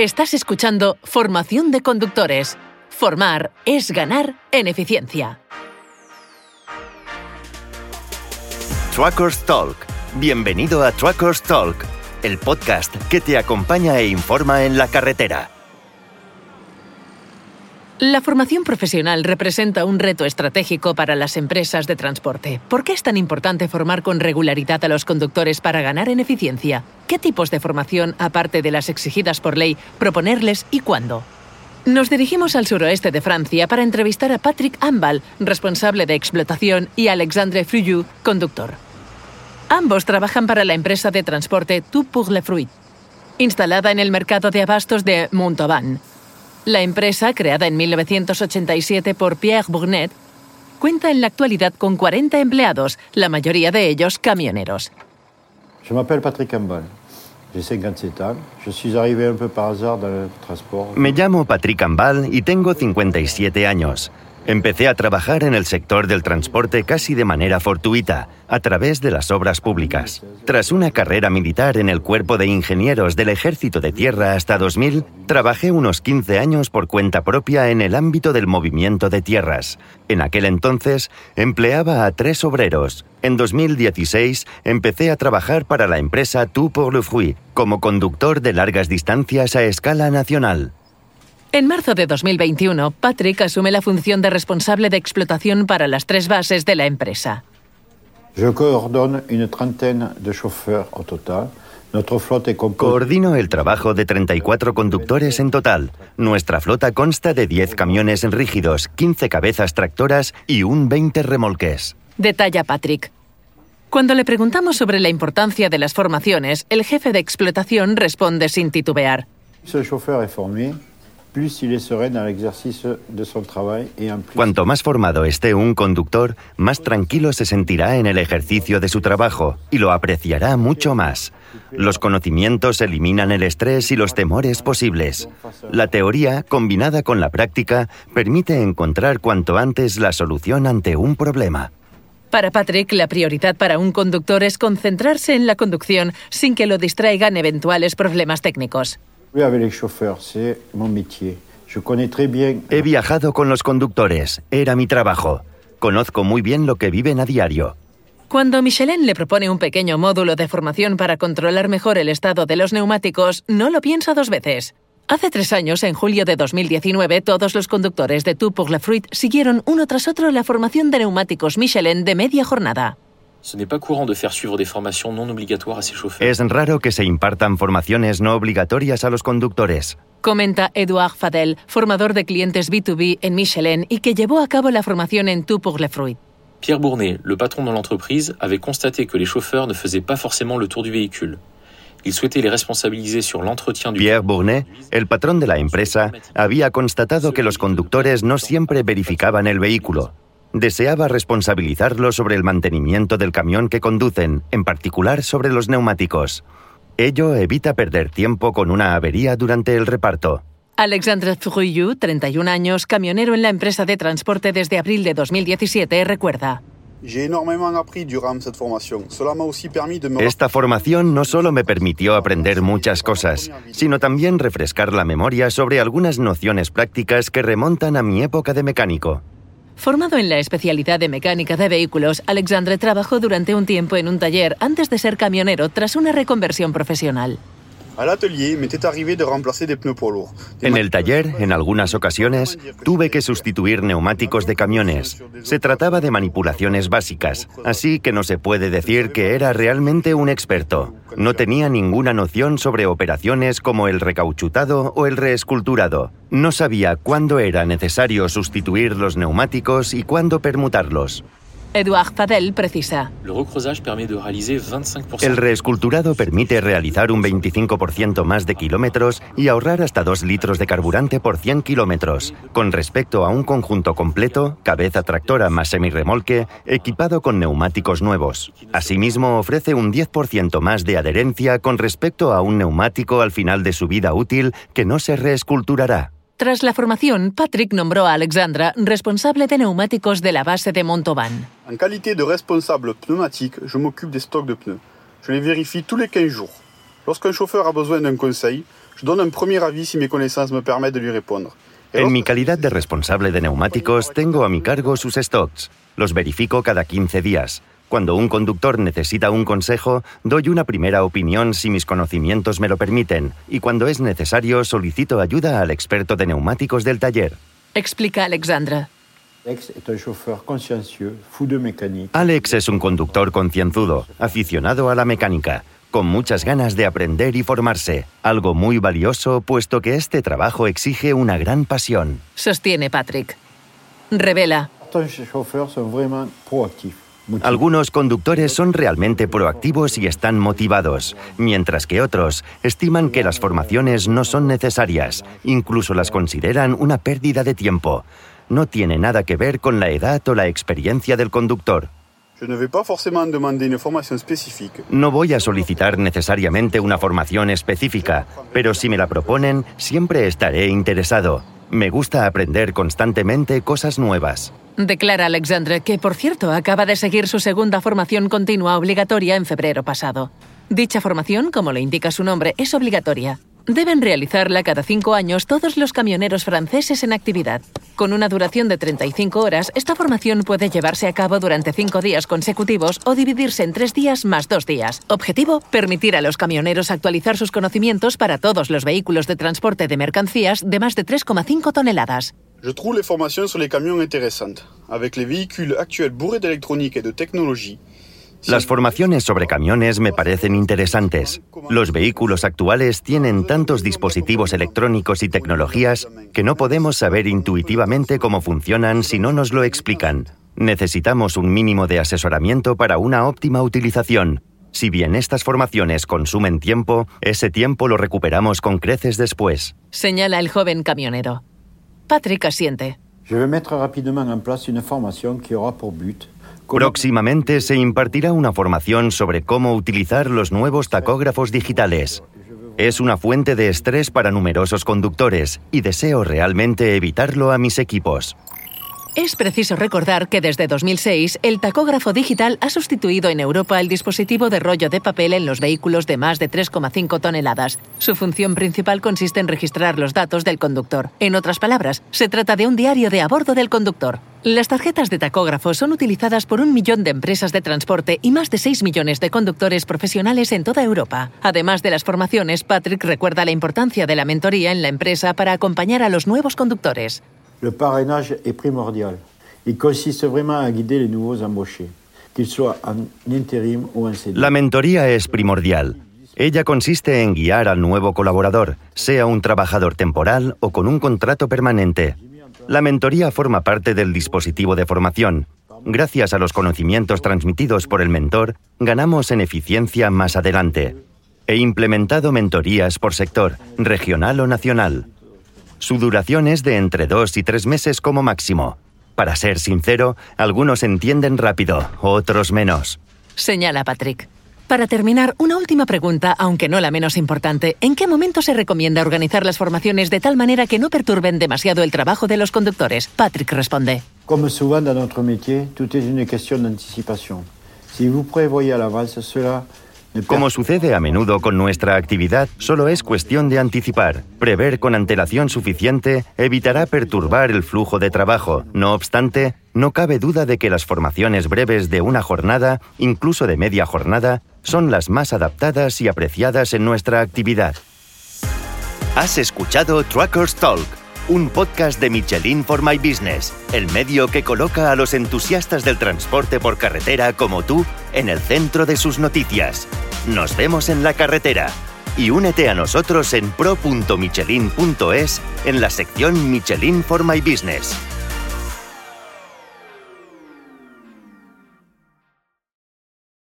Estás escuchando Formación de Conductores. Formar es ganar en eficiencia. Truckers Talk. Bienvenido a Truckers Talk, el podcast que te acompaña e informa en la carretera. La formación profesional representa un reto estratégico para las empresas de transporte. ¿Por qué es tan importante formar con regularidad a los conductores para ganar en eficiencia? ¿Qué tipos de formación, aparte de las exigidas por ley, proponerles y cuándo? Nos dirigimos al suroeste de Francia para entrevistar a Patrick Ambal, responsable de explotación, y Alexandre Fruyu, conductor. Ambos trabajan para la empresa de transporte Tout pour le Fruit, instalada en el mercado de abastos de Montauban. La empresa, creada en 1987 por Pierre Bournet, cuenta en la actualidad con 40 empleados, la mayoría de ellos camioneros. Je m'appelle Patrick Ambal. J'ai 57 ans. Je suis arrivé un peu par hasard dans le transport. Me llamo Patrick Ambal y tengo 57 años. Empecé a trabajar en el sector del transporte casi de manera fortuita, a través de las obras públicas. Tras una carrera militar en el Cuerpo de Ingenieros del Ejército de Tierra hasta 2000, trabajé unos 15 años por cuenta propia en el ámbito del movimiento de tierras. En aquel entonces empleaba a tres obreros. En 2016 empecé a trabajar para la empresa Tout pour le Fruit como conductor de largas distancias a escala nacional. En marzo de 2021, Patrick asume la función de responsable de explotación para las tres bases de la empresa. Coordino el trabajo de 34 conductores en total. Nuestra flota consta de 10 camiones rígidos, 15 cabezas tractoras y un 20 remolques. Detalla Patrick. Cuando le preguntamos sobre la importancia de las formaciones, el jefe de explotación responde sin titubear. Plus le chauffeur est formé, plus il est serein dans l'exercice de son travail et en plus Cuanto más formado esté un conductor, más tranquilo se sentirá en el ejercicio de su trabajo y lo apreciará mucho más. Los conocimientos eliminan el estrés y los temores posibles. La teoría, combinada con la práctica, permite encontrar cuanto antes la solución ante un problema. Para Patrick, la prioridad para un conductor es concentrarse en la conducción sin que lo distraigan eventuales problemas técnicos. He viajado con los conductores, era mi trabajo. Conozco muy bien lo que viven a diario. Cuando Michelin le propone un pequeño módulo de formación para controlar mejor el estado de los neumáticos, no lo piensa dos veces. Hace tres años, en julio de 2019, todos los conductores de Tout pour le Fruit siguieron uno tras otro la formación de neumáticos Michelin de media jornada. Ce n'est pas courant de faire suivre des formations non obligatoires à ses chauffeurs. Es raro que se impartan formaciones no obligatorias a los conductores. Comenta Edouard Fadel, formador de clientes B2B en Michelin y que llevó a cabo la formación en Tout pour le Fruit. Pierre Bournet, le patron de l'entreprise, avait constaté que les chauffeurs ne faisaient pas forcément le tour du véhicule. Il souhaitait les responsabiliser sur l'entretien du Pierre Bournet, el patrón de la empresa, había constatado que los conductores no siempre verificaban el vehículo. Deseaba responsabilizarlos sobre el mantenimiento del camión que conducen, en particular sobre los neumáticos. Ello evita perder tiempo con una avería durante el reparto. Alexandre Fruyu, 31 años, camionero en la empresa de transporte desde abril de 2017, recuerda. Esta formación no solo me permitió aprender muchas cosas, sino también refrescar la memoria sobre algunas nociones prácticas que remontan a mi época de mecánico. Formado en la especialidad de mecánica de vehículos, Alexandre trabajó durante un tiempo en un taller antes de ser camionero tras una reconversión profesional. En el taller, en algunas ocasiones, tuve que sustituir neumáticos de camiones. Se trataba de manipulaciones básicas, así que no se puede decir que era realmente un experto. No tenía ninguna noción sobre operaciones como el recauchutado o el reesculturado. No sabía cuándo era necesario sustituir los neumáticos y cuándo permutarlos. Edouard Fadel precisa. Le recreusage permet de réaliser 25% El reesculturado permite realizar un 25% más de kilómetros y ahorrar hasta 2 litros de carburante por 100 kilómetros, con respecto a un conjunto completo, cabeza tractora más semirremolque, equipado con neumáticos nuevos. Asimismo, ofrece un 10% más de adherencia con respecto a un neumático al final de su vida útil que no se reesculturará. Tras la formación, Patrick nombró a Alexandra responsable de neumáticos de la base de Montauban. En qualité de responsable pneumatique, je m'occupe des stocks de pneus. Je les vérifie tous les 15 jours. Lorsqu'un chauffeur a besoin d'un conseil, je donne un premier avis si mes connaissances me permettent de lui répondre. En mi calidad de responsable de neumáticos, tengo a mi cargo sus stocks. Los verifico cada 15 días. Cuando un conductor necesita un consejo, doy una primera opinión si mis conocimientos me lo permiten, y cuando es necesario solicito ayuda al experto de neumáticos del taller. Explica Alexandra. Alex es un conductor concienzudo, aficionado a la mecánica, con muchas ganas de aprender y formarse, algo muy valioso puesto que este trabajo exige una gran pasión. Sostiene Patrick. Revela. Algunos conductores son realmente proactivos y están motivados, mientras que otros estiman que las formaciones no son necesarias, incluso las consideran una pérdida de tiempo. No tiene nada que ver con la edad o la experiencia del conductor. No voy a solicitar necesariamente una formación específica, pero si me la proponen, siempre estaré interesado. Me gusta aprender constantemente cosas nuevas. Declara Alexandre que, por cierto, acaba de seguir su segunda formación continua obligatoria en febrero pasado. Dicha formación, como le indica su nombre, es obligatoria. Deben realizarla cada cinco años todos los camioneros franceses en actividad. Con una duración de 35 horas, esta formación puede llevarse a cabo durante cinco días consecutivos o dividirse en tres días más dos días. Objetivo, permitir a los camioneros actualizar sus conocimientos para todos los vehículos de transporte de mercancías de más de 3,5 toneladas. Je trouve les formations sur les camions intéressantes. Avec les véhicules actuels bourrés d'électronique et de technologie, las formaciones sobre camiones me parecen interesantes. Los vehículos actuales tienen tantos dispositivos electrónicos y tecnologías que no podemos saber intuitivamente cómo funcionan si no nos lo explican. Necesitamos un mínimo de asesoramiento para una óptima utilización. Si bien estas formaciones consumen tiempo, ese tiempo lo recuperamos con creces después. Señala el joven camionero. Patrick asiente. Je vais mettre rapidement en place une formation qui aura pour but Próximamente se impartirá una formación sobre cómo utilizar los nuevos tacógrafos digitales. Es una fuente de estrés para numerosos conductores y deseo realmente evitarlo a mis equipos. Es preciso recordar que desde 2006 el tacógrafo digital ha sustituido en Europa el dispositivo de rollo de papel en los vehículos de más de 3,5 toneladas. Su función principal consiste en registrar los datos del conductor. En otras palabras, se trata de un diario de a bordo del conductor. Las tarjetas de tacógrafo son utilizadas por un millón de empresas de transporte y más de 6 millones de conductores profesionales en toda Europa. Además de las formaciones, Patrick recuerda la importancia de la mentoría en la empresa para acompañar a los nuevos conductores. Le parrainage est primordial. Il consiste vraiment à guider les nouveaux embauchés, qu'ils soient en intérim ou en. La mentoría es primordial. Ella consiste en guiar al nuevo colaborador, sea un trabajador temporal o con un contrato permanente. La mentoría forma parte del dispositivo de formación. Gracias a los conocimientos transmitidos por el mentor, ganamos en eficiencia más adelante. He implementado mentorías por sector, regional o nacional. Su duración es de entre dos y tres meses como máximo. Para ser sincero, algunos entienden rápido, otros menos. Señala Patrick. Para terminar, una última pregunta, aunque no la menos importante. ¿En qué momento se recomienda organizar las formaciones de tal manera que no perturben demasiado el trabajo de los conductores? Patrick responde. Como souvent dans notre métier, tout est une question d'anticipation. Si vous prévoyez à l'avance cela, como sucede a menudo con nuestra actividad, solo es cuestión de anticipar. Prever con antelación suficiente evitará perturbar el flujo de trabajo. No obstante, no cabe duda de que las formaciones breves de una jornada, incluso de media jornada, son las más adaptadas y apreciadas en nuestra actividad. Has escuchado Truckers Talk un podcast de Michelin for My Business, el medio que coloca a los entusiastas del transporte por carretera como tú en el centro de sus noticias. Nos vemos en la carretera y únete a nosotros en pro.michelin.es en la sección Michelin for My Business.